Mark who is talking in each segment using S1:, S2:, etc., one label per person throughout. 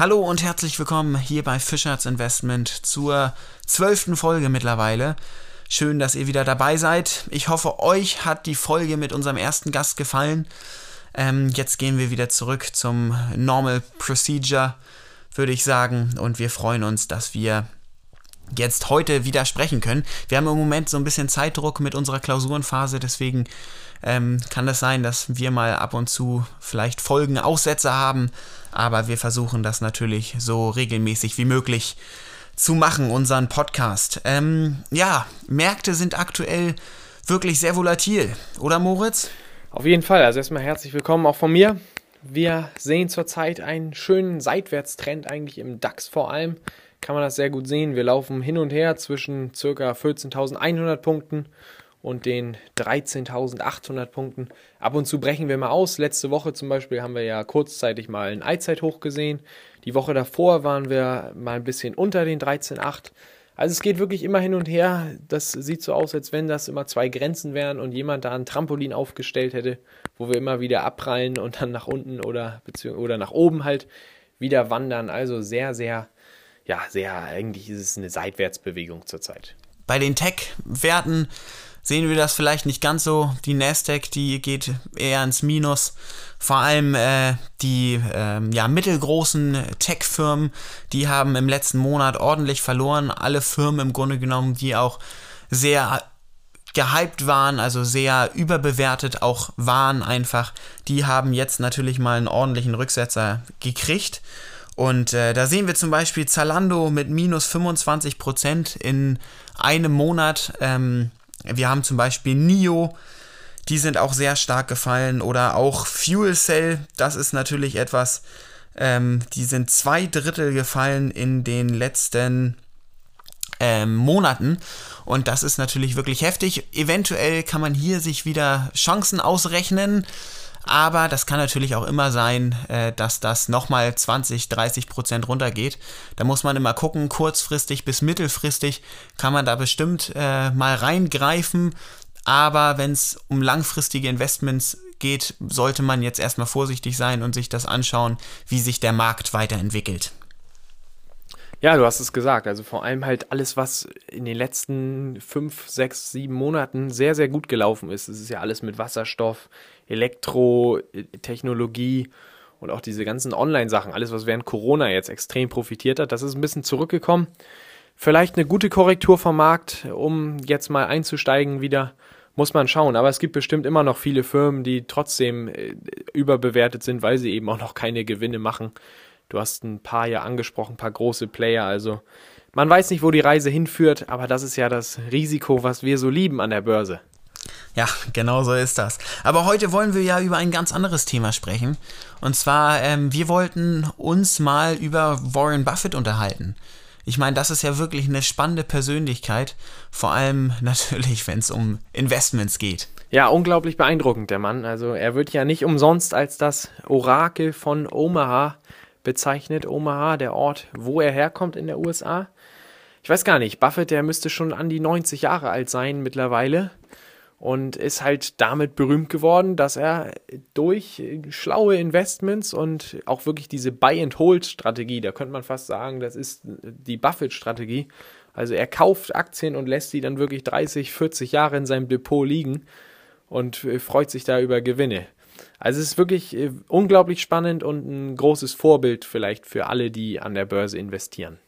S1: Hallo und herzlich willkommen hier bei Fischers Investment zur zwölften Folge mittlerweile. Schön, dass ihr wieder dabei seid. Ich hoffe, euch hat die Folge mit unserem ersten Gast gefallen. Ähm, jetzt gehen wir wieder zurück zum Normal Procedure, würde ich sagen. Und wir freuen uns, dass wir jetzt heute wieder sprechen können. Wir haben im Moment so ein bisschen Zeitdruck mit unserer Klausurenphase, deswegen ähm, kann es das sein, dass wir mal ab und zu vielleicht Folgen Aussätze haben, aber wir versuchen das natürlich so regelmäßig wie möglich zu machen, unseren Podcast. Ähm, ja, Märkte sind aktuell wirklich sehr volatil, oder Moritz?
S2: Auf jeden Fall, also erstmal herzlich willkommen auch von mir. Wir sehen zurzeit einen schönen Seitwärtstrend eigentlich im DAX vor allem kann man das sehr gut sehen. Wir laufen hin und her zwischen ca. 14.100 Punkten und den 13.800 Punkten. Ab und zu brechen wir mal aus. Letzte Woche zum Beispiel haben wir ja kurzzeitig mal ein Eizeit-Hoch gesehen. Die Woche davor waren wir mal ein bisschen unter den 13.8. Also es geht wirklich immer hin und her. Das sieht so aus, als wenn das immer zwei Grenzen wären und jemand da ein Trampolin aufgestellt hätte, wo wir immer wieder abprallen und dann nach unten oder, oder nach oben halt wieder wandern. Also sehr, sehr ja, sehr, eigentlich ist es eine Seitwärtsbewegung zurzeit.
S1: Bei den Tech-Werten sehen wir das vielleicht nicht ganz so. Die Nasdaq, die geht eher ins Minus. Vor allem äh, die äh, ja, mittelgroßen Tech-Firmen, die haben im letzten Monat ordentlich verloren. Alle Firmen im Grunde genommen, die auch sehr gehypt waren, also sehr überbewertet auch waren einfach, die haben jetzt natürlich mal einen ordentlichen Rücksetzer gekriegt. Und äh, da sehen wir zum Beispiel Zalando mit minus 25% in einem Monat. Ähm, wir haben zum Beispiel NIO, die sind auch sehr stark gefallen. Oder auch Fuel Cell, das ist natürlich etwas, ähm, die sind zwei Drittel gefallen in den letzten ähm, Monaten. Und das ist natürlich wirklich heftig. Eventuell kann man hier sich wieder Chancen ausrechnen. Aber das kann natürlich auch immer sein, äh, dass das nochmal 20, 30 Prozent runtergeht. Da muss man immer gucken, kurzfristig bis mittelfristig kann man da bestimmt äh, mal reingreifen. Aber wenn es um langfristige Investments geht, sollte man jetzt erstmal vorsichtig sein und sich das anschauen, wie sich der Markt weiterentwickelt.
S2: Ja, du hast es gesagt. Also vor allem halt alles, was in den letzten fünf, sechs, sieben Monaten sehr, sehr gut gelaufen ist. Es ist ja alles mit Wasserstoff, Elektrotechnologie und auch diese ganzen Online-Sachen. Alles, was während Corona jetzt extrem profitiert hat, das ist ein bisschen zurückgekommen. Vielleicht eine gute Korrektur vom Markt, um jetzt mal einzusteigen wieder. Muss man schauen. Aber es gibt bestimmt immer noch viele Firmen, die trotzdem äh, überbewertet sind, weil sie eben auch noch keine Gewinne machen. Du hast ein paar ja angesprochen, ein paar große Player. Also man weiß nicht, wo die Reise hinführt, aber das ist ja das Risiko, was wir so lieben an der Börse.
S1: Ja, genau so ist das. Aber heute wollen wir ja über ein ganz anderes Thema sprechen. Und zwar, ähm, wir wollten uns mal über Warren Buffett unterhalten. Ich meine, das ist ja wirklich eine spannende Persönlichkeit, vor allem natürlich, wenn es um Investments geht.
S2: Ja, unglaublich beeindruckend, der Mann. Also er wird ja nicht umsonst als das Orakel von Omaha bezeichnet, Omaha, der Ort, wo er herkommt in der USA. Ich weiß gar nicht, Buffett, der müsste schon an die 90 Jahre alt sein mittlerweile und ist halt damit berühmt geworden, dass er durch schlaue Investments und auch wirklich diese Buy-and-Hold-Strategie, da könnte man fast sagen, das ist die Buffett-Strategie. Also er kauft Aktien und lässt die dann wirklich 30, 40 Jahre in seinem Depot liegen und freut sich da über Gewinne. Also es ist wirklich äh, unglaublich spannend und ein großes Vorbild vielleicht für alle, die an der Börse investieren.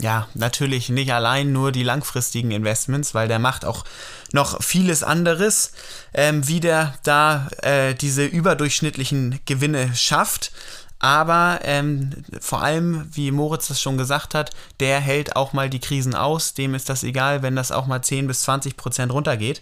S1: Ja, natürlich nicht allein nur die langfristigen Investments, weil der macht auch noch vieles anderes, ähm, wie der da äh, diese überdurchschnittlichen Gewinne schafft. Aber ähm, vor allem, wie Moritz das schon gesagt hat, der hält auch mal die Krisen aus. Dem ist das egal, wenn das auch mal 10 bis 20 Prozent runtergeht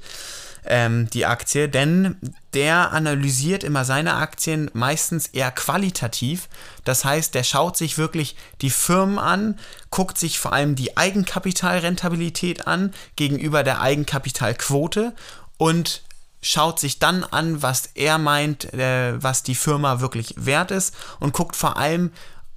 S1: ähm, die Aktie, denn der analysiert immer seine Aktien meistens eher qualitativ. Das heißt, der schaut sich wirklich die Firmen an, guckt sich vor allem die Eigenkapitalrentabilität an gegenüber der Eigenkapitalquote und schaut sich dann an, was er meint, äh, was die Firma wirklich wert ist und guckt vor allem,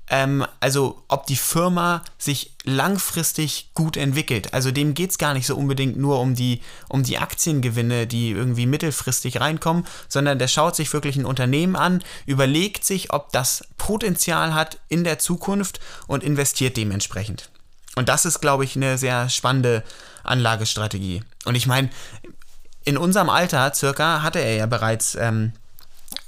S1: ähm, also ob die Firma sich langfristig gut entwickelt. Also dem geht es gar nicht so unbedingt nur um die, um die Aktiengewinne, die irgendwie mittelfristig reinkommen, sondern der schaut sich wirklich ein Unternehmen an, überlegt sich, ob das Potenzial hat in der Zukunft und investiert dementsprechend. Und das ist, glaube ich, eine sehr spannende Anlagestrategie. Und ich meine, in unserem Alter circa hatte er ja bereits ähm,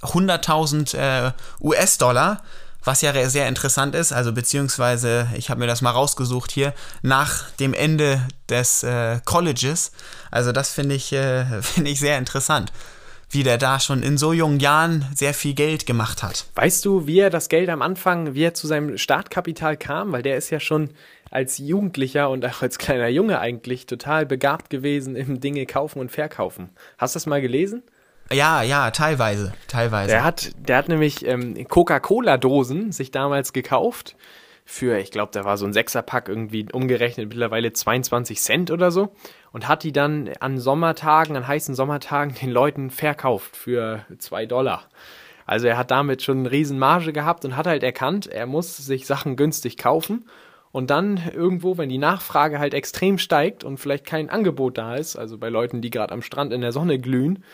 S1: 100.000 äh, US-Dollar was ja sehr interessant ist, also beziehungsweise, ich habe mir das mal rausgesucht hier, nach dem Ende des äh, Colleges. Also das finde ich, äh, find ich sehr interessant, wie der da schon in so jungen Jahren sehr viel Geld gemacht hat.
S2: Weißt du, wie er das Geld am Anfang, wie er zu seinem Startkapital kam? Weil der ist ja schon als Jugendlicher und auch als kleiner Junge eigentlich total begabt gewesen im Dinge kaufen und verkaufen. Hast du das mal gelesen?
S1: Ja, ja, teilweise, teilweise.
S2: Der hat, der hat nämlich ähm, Coca-Cola-Dosen sich damals gekauft für, ich glaube, da war so ein Sechserpack irgendwie umgerechnet mittlerweile 22 Cent oder so und hat die dann an Sommertagen, an heißen Sommertagen den Leuten verkauft für zwei Dollar. Also er hat damit schon eine riesen Marge gehabt und hat halt erkannt, er muss sich Sachen günstig kaufen und dann irgendwo, wenn die Nachfrage halt extrem steigt und vielleicht kein Angebot da ist, also bei Leuten, die gerade am Strand in der Sonne glühen,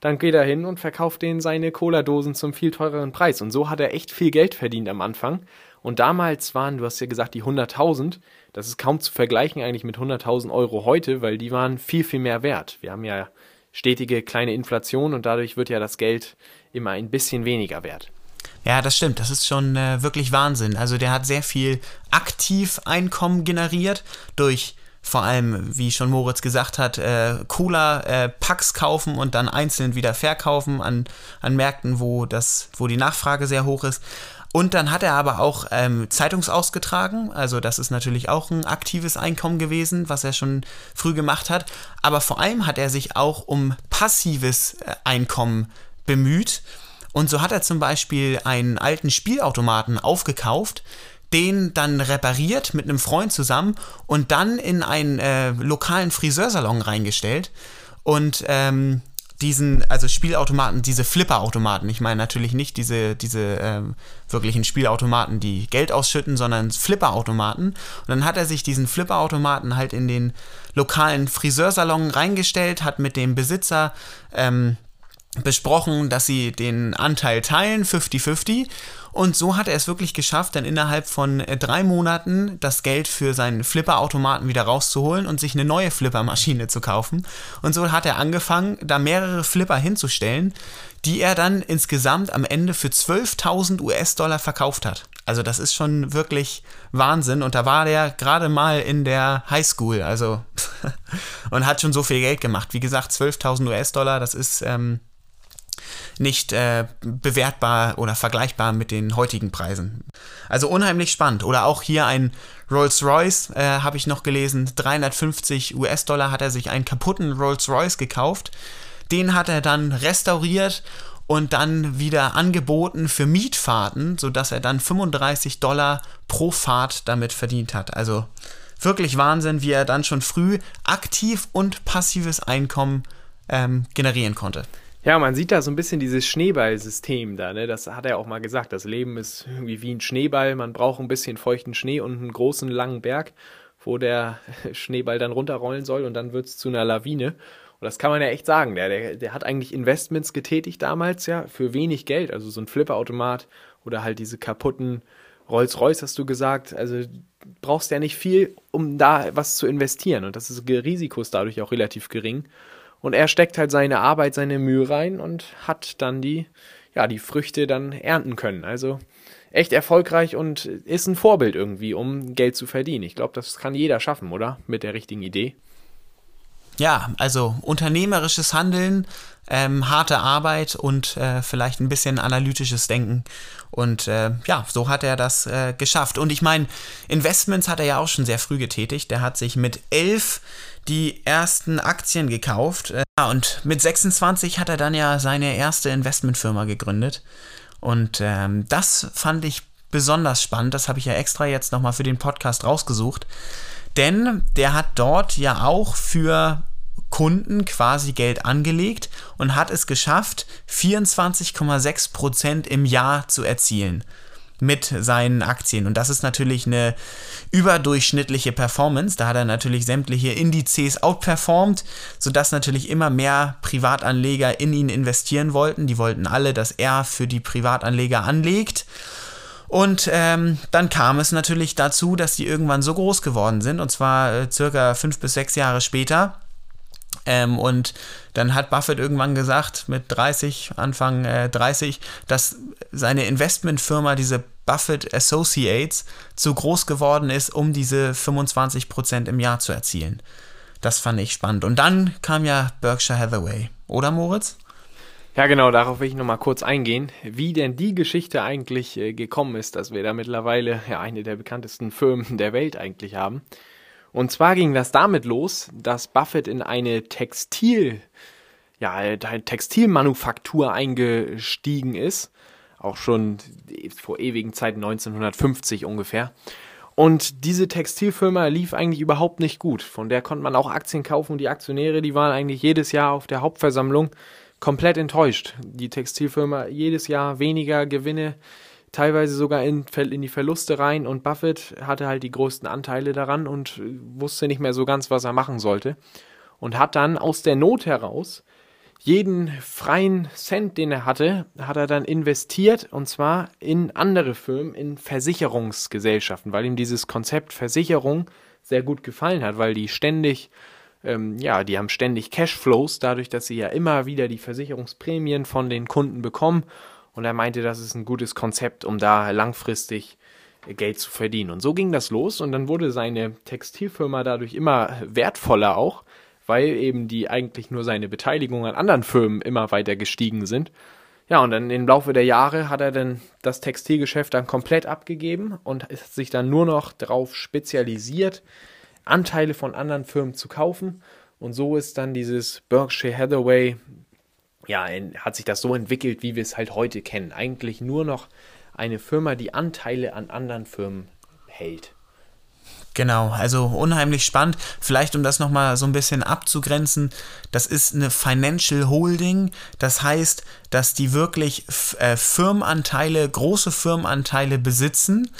S2: dann geht er hin und verkauft denen seine Cola-Dosen zum viel teureren Preis. Und so hat er echt viel Geld verdient am Anfang. Und damals waren, du hast ja gesagt, die 100.000, das ist kaum zu vergleichen eigentlich mit 100.000 Euro heute, weil die waren viel, viel mehr wert. Wir haben ja stetige kleine Inflation und dadurch wird ja das Geld immer ein bisschen weniger wert.
S1: Ja, das stimmt. Das ist schon äh, wirklich Wahnsinn. Also der hat sehr viel Aktiveinkommen generiert durch vor allem, wie schon Moritz gesagt hat, äh, Cola-Packs äh, kaufen und dann einzeln wieder verkaufen an, an Märkten, wo, das, wo die Nachfrage sehr hoch ist. Und dann hat er aber auch ähm, Zeitungsausgetragen, also das ist natürlich auch ein aktives Einkommen gewesen, was er schon früh gemacht hat. Aber vor allem hat er sich auch um passives äh, Einkommen bemüht. Und so hat er zum Beispiel einen alten Spielautomaten aufgekauft, den dann repariert mit einem Freund zusammen und dann in einen äh, lokalen Friseursalon reingestellt und ähm, diesen, also Spielautomaten, diese Flipperautomaten, ich meine natürlich nicht diese, diese ähm, wirklichen Spielautomaten, die Geld ausschütten, sondern Flipperautomaten. Und dann hat er sich diesen Flipperautomaten halt in den lokalen Friseursalon reingestellt, hat mit dem Besitzer ähm, besprochen, dass sie den Anteil teilen, 50-50. Und so hat er es wirklich geschafft, dann innerhalb von äh, drei Monaten das Geld für seinen Flipperautomaten wieder rauszuholen und sich eine neue Flippermaschine zu kaufen. Und so hat er angefangen, da mehrere Flipper hinzustellen, die er dann insgesamt am Ende für 12.000 US-Dollar verkauft hat. Also das ist schon wirklich Wahnsinn. Und da war der gerade mal in der Highschool, also und hat schon so viel Geld gemacht. Wie gesagt, 12.000 US-Dollar, das ist ähm, nicht äh, bewertbar oder vergleichbar mit den heutigen Preisen. Also unheimlich spannend. Oder auch hier ein Rolls-Royce, äh, habe ich noch gelesen, 350 US-Dollar hat er sich einen kaputten Rolls-Royce gekauft. Den hat er dann restauriert und dann wieder angeboten für Mietfahrten, sodass er dann 35 Dollar pro Fahrt damit verdient hat. Also wirklich Wahnsinn, wie er dann schon früh aktiv und passives Einkommen ähm, generieren konnte.
S2: Ja, man sieht da so ein bisschen dieses Schneeballsystem da, ne? Das hat er auch mal gesagt. Das Leben ist irgendwie wie ein Schneeball. Man braucht ein bisschen feuchten Schnee und einen großen, langen Berg, wo der Schneeball dann runterrollen soll und dann wird es zu einer Lawine. Und das kann man ja echt sagen. Der, der, der hat eigentlich Investments getätigt damals, ja, für wenig Geld. Also so ein Flipperautomat oder halt diese kaputten Rolls-Royce, hast du gesagt. Also brauchst ja nicht viel, um da was zu investieren. Und das ist, Risiko ist dadurch auch relativ gering. Und er steckt halt seine Arbeit, seine Mühe rein und hat dann die, ja, die Früchte dann ernten können. Also echt erfolgreich und ist ein Vorbild irgendwie, um Geld zu verdienen. Ich glaube, das kann jeder schaffen, oder? Mit der richtigen Idee.
S1: Ja, also unternehmerisches Handeln, ähm, harte Arbeit und äh, vielleicht ein bisschen analytisches Denken. Und äh, ja, so hat er das äh, geschafft. Und ich meine, Investments hat er ja auch schon sehr früh getätigt. Der hat sich mit elf die ersten Aktien gekauft. Äh, ja, und mit 26 hat er dann ja seine erste Investmentfirma gegründet. Und ähm, das fand ich besonders spannend. Das habe ich ja extra jetzt nochmal für den Podcast rausgesucht. Denn der hat dort ja auch für Kunden quasi Geld angelegt und hat es geschafft, 24,6% im Jahr zu erzielen. Mit seinen Aktien. Und das ist natürlich eine überdurchschnittliche Performance. Da hat er natürlich sämtliche Indizes outperformed, sodass natürlich immer mehr Privatanleger in ihn investieren wollten. Die wollten alle, dass er für die Privatanleger anlegt. Und ähm, dann kam es natürlich dazu, dass die irgendwann so groß geworden sind, und zwar äh, circa fünf bis sechs Jahre später. Ähm, und dann hat Buffett irgendwann gesagt, mit 30, Anfang äh, 30, dass seine Investmentfirma, diese Buffett Associates, zu groß geworden ist, um diese 25% im Jahr zu erzielen. Das fand ich spannend. Und dann kam ja Berkshire Hathaway, oder Moritz?
S2: Ja, genau, darauf will ich nochmal kurz eingehen, wie denn die Geschichte eigentlich äh, gekommen ist, dass wir da mittlerweile ja eine der bekanntesten Firmen der Welt eigentlich haben. Und zwar ging das damit los, dass Buffett in eine Textil, ja, Textilmanufaktur eingestiegen ist. Auch schon vor ewigen Zeiten, 1950 ungefähr. Und diese Textilfirma lief eigentlich überhaupt nicht gut. Von der konnte man auch Aktien kaufen und die Aktionäre, die waren eigentlich jedes Jahr auf der Hauptversammlung komplett enttäuscht. Die Textilfirma jedes Jahr weniger Gewinne, teilweise sogar in, in die Verluste rein und Buffett hatte halt die größten Anteile daran und wusste nicht mehr so ganz, was er machen sollte. Und hat dann aus der Not heraus jeden freien Cent, den er hatte, hat er dann investiert und zwar in andere Firmen, in Versicherungsgesellschaften, weil ihm dieses Konzept Versicherung sehr gut gefallen hat, weil die ständig ähm, ja, die haben ständig Cashflows, dadurch, dass sie ja immer wieder die Versicherungsprämien von den Kunden bekommen. Und er meinte, das ist ein gutes Konzept, um da langfristig Geld zu verdienen. Und so ging das los und dann wurde seine Textilfirma dadurch immer wertvoller auch, weil eben die eigentlich nur seine Beteiligung an anderen Firmen immer weiter gestiegen sind. Ja, und dann im Laufe der Jahre hat er dann das Textilgeschäft dann komplett abgegeben und ist sich dann nur noch darauf spezialisiert, Anteile von anderen Firmen zu kaufen. Und so ist dann dieses Berkshire Hathaway, ja, hat sich das so entwickelt, wie wir es halt heute kennen. Eigentlich nur noch eine Firma, die Anteile an anderen Firmen hält.
S1: Genau, also unheimlich spannend. Vielleicht um das nochmal so ein bisschen abzugrenzen, das ist eine Financial Holding. Das heißt, dass die wirklich äh, Firmenanteile, große Firmenanteile besitzen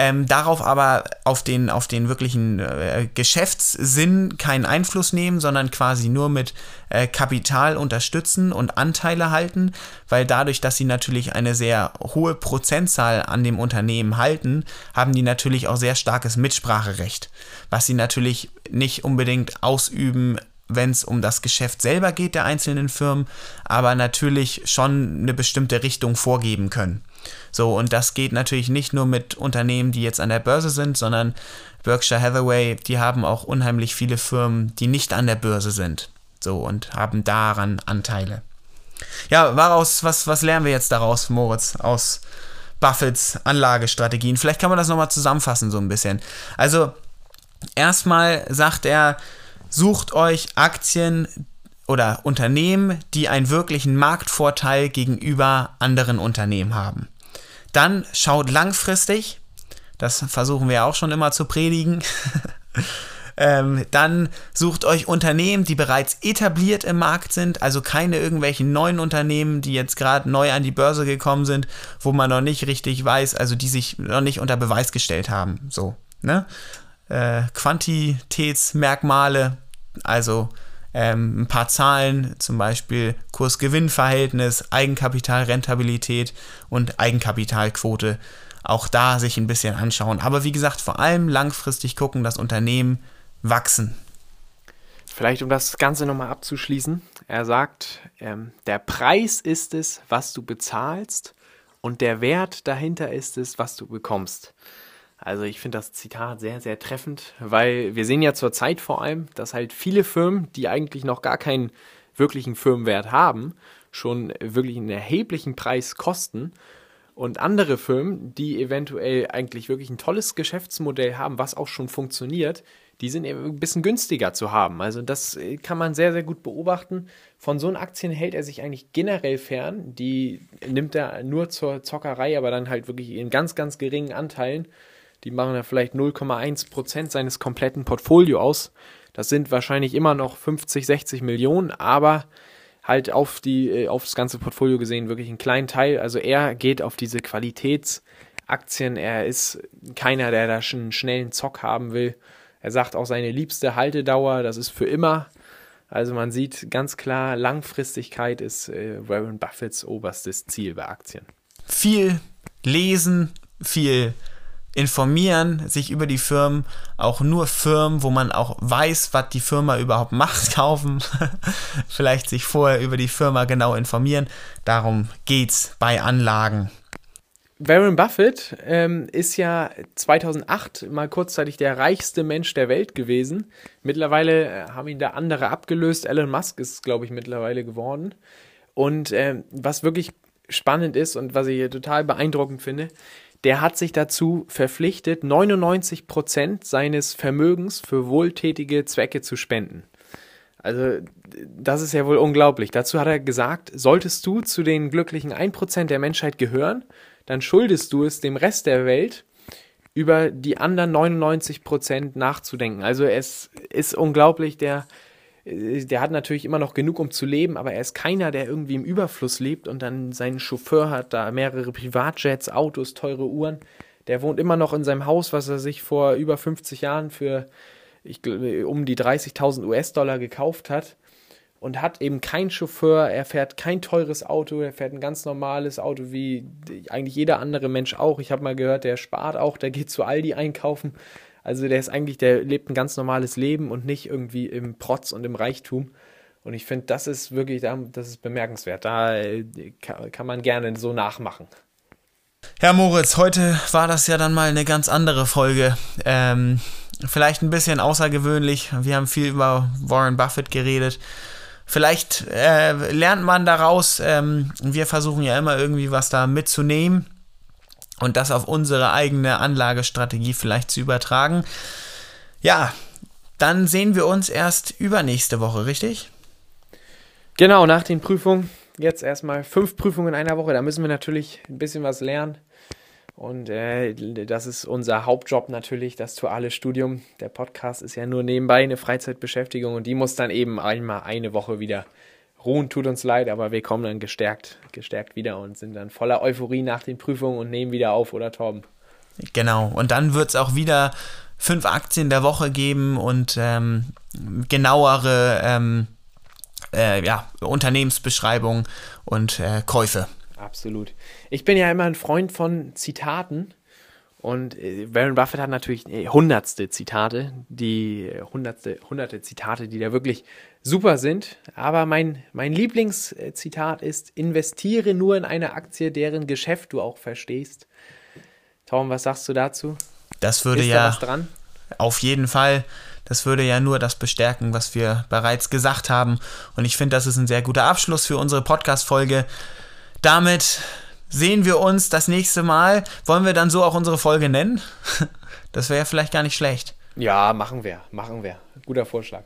S1: ähm, darauf aber auf den, auf den wirklichen äh, Geschäftssinn keinen Einfluss nehmen, sondern quasi nur mit äh, Kapital unterstützen und Anteile halten, weil dadurch, dass sie natürlich eine sehr hohe Prozentzahl an dem Unternehmen halten, haben die natürlich auch sehr starkes Mitspracherecht, was sie natürlich nicht unbedingt ausüben wenn es um das Geschäft selber geht der einzelnen Firmen, aber natürlich schon eine bestimmte Richtung vorgeben können. So, und das geht natürlich nicht nur mit Unternehmen, die jetzt an der Börse sind, sondern Berkshire Hathaway, die haben auch unheimlich viele Firmen, die nicht an der Börse sind. So, und haben daran Anteile. Ja, woraus, was, was lernen wir jetzt daraus, Moritz, aus Buffets Anlagestrategien? Vielleicht kann man das nochmal zusammenfassen, so ein bisschen. Also, erstmal sagt er, sucht euch Aktien, oder Unternehmen, die einen wirklichen Marktvorteil gegenüber anderen Unternehmen haben. Dann schaut langfristig, das versuchen wir auch schon immer zu predigen. ähm, dann sucht euch Unternehmen, die bereits etabliert im Markt sind, also keine irgendwelchen neuen Unternehmen, die jetzt gerade neu an die Börse gekommen sind, wo man noch nicht richtig weiß, also die sich noch nicht unter Beweis gestellt haben. So, ne? Äh, Quantitätsmerkmale, also ähm, ein paar Zahlen, zum Beispiel Kurs-Gewinn-Verhältnis, Eigenkapital-Rentabilität und Eigenkapitalquote. Auch da sich ein bisschen anschauen. Aber wie gesagt, vor allem langfristig gucken, dass Unternehmen wachsen.
S2: Vielleicht um das Ganze nochmal abzuschließen. Er sagt, ähm, der Preis ist es, was du bezahlst und der Wert dahinter ist es, was du bekommst. Also ich finde das Zitat sehr, sehr treffend, weil wir sehen ja zurzeit vor allem, dass halt viele Firmen, die eigentlich noch gar keinen wirklichen Firmenwert haben, schon wirklich einen erheblichen Preis kosten. Und andere Firmen, die eventuell eigentlich wirklich ein tolles Geschäftsmodell haben, was auch schon funktioniert, die sind eben ein bisschen günstiger zu haben. Also das kann man sehr, sehr gut beobachten. Von so Aktien hält er sich eigentlich generell fern. Die nimmt er nur zur Zockerei, aber dann halt wirklich in ganz, ganz geringen Anteilen die machen ja vielleicht 0,1 Prozent seines kompletten Portfolio aus. Das sind wahrscheinlich immer noch 50, 60 Millionen, aber halt auf, die, äh, auf das ganze Portfolio gesehen wirklich einen kleinen Teil. Also er geht auf diese Qualitätsaktien Aktien. Er ist keiner, der da schon einen schnellen Zock haben will. Er sagt auch seine liebste Haltedauer, das ist für immer. Also man sieht ganz klar, Langfristigkeit ist äh, Warren Buffetts oberstes Ziel bei Aktien.
S1: Viel lesen, viel informieren, sich über die Firmen, auch nur Firmen, wo man auch weiß, was die Firma überhaupt macht, kaufen. Vielleicht sich vorher über die Firma genau informieren. Darum geht's bei Anlagen.
S2: Warren Buffett ähm, ist ja 2008 mal kurzzeitig der reichste Mensch der Welt gewesen. Mittlerweile äh, haben ihn da andere abgelöst. Elon Musk ist, glaube ich, mittlerweile geworden. Und ähm, was wirklich spannend ist und was ich total beeindruckend finde, der hat sich dazu verpflichtet, 99 Prozent seines Vermögens für wohltätige Zwecke zu spenden. Also, das ist ja wohl unglaublich. Dazu hat er gesagt, solltest du zu den glücklichen 1% der Menschheit gehören, dann schuldest du es dem Rest der Welt, über die anderen 99% nachzudenken. Also, es ist unglaublich, der der hat natürlich immer noch genug, um zu leben, aber er ist keiner, der irgendwie im Überfluss lebt und dann seinen Chauffeur hat, da mehrere Privatjets, Autos, teure Uhren. Der wohnt immer noch in seinem Haus, was er sich vor über 50 Jahren für ich, um die 30.000 US-Dollar gekauft hat und hat eben keinen Chauffeur, er fährt kein teures Auto, er fährt ein ganz normales Auto wie eigentlich jeder andere Mensch auch. Ich habe mal gehört, der spart auch, der geht zu Aldi einkaufen. Also der ist eigentlich, der lebt ein ganz normales Leben und nicht irgendwie im Protz und im Reichtum. Und ich finde, das ist wirklich, das ist bemerkenswert. Da äh, kann man gerne so nachmachen.
S1: Herr Moritz, heute war das ja dann mal eine ganz andere Folge. Ähm, vielleicht ein bisschen außergewöhnlich. Wir haben viel über Warren Buffett geredet. Vielleicht äh, lernt man daraus, ähm, wir versuchen ja immer irgendwie was da mitzunehmen und das auf unsere eigene Anlagestrategie vielleicht zu übertragen. Ja, dann sehen wir uns erst übernächste Woche, richtig?
S2: Genau, nach den Prüfungen. Jetzt erstmal fünf Prüfungen in einer Woche. Da müssen wir natürlich ein bisschen was lernen. Und äh, das ist unser Hauptjob natürlich, das duale Studium. Der Podcast ist ja nur nebenbei eine Freizeitbeschäftigung und die muss dann eben einmal eine Woche wieder ruhen tut uns leid, aber wir kommen dann gestärkt, gestärkt wieder und sind dann voller Euphorie nach den Prüfungen und nehmen wieder auf, oder Torben?
S1: Genau, und dann wird es auch wieder fünf Aktien der Woche geben und ähm, genauere ähm, äh, ja, Unternehmensbeschreibungen und äh, Käufe.
S2: Absolut. Ich bin ja immer ein Freund von Zitaten und äh, Warren Buffett hat natürlich äh, hundertste Zitate, die hundertste, hunderte Zitate, die da wirklich super sind. Aber mein, mein Lieblingszitat ist, investiere nur in eine Aktie, deren Geschäft du auch verstehst. Tom, was sagst du dazu?
S1: Das würde
S2: ist
S1: ja
S2: da was dran?
S1: auf jeden Fall, das würde ja nur das bestärken, was wir bereits gesagt haben. Und ich finde, das ist ein sehr guter Abschluss für unsere Podcast-Folge. Damit sehen wir uns das nächste Mal. Wollen wir dann so auch unsere Folge nennen? Das wäre ja vielleicht gar nicht schlecht.
S2: Ja, machen wir, machen wir. Guter Vorschlag.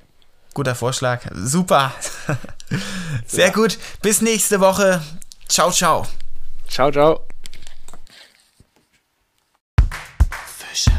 S1: Guter Vorschlag. Super. Sehr gut. Bis nächste Woche. Ciao, ciao.
S2: Ciao, ciao. Fischer.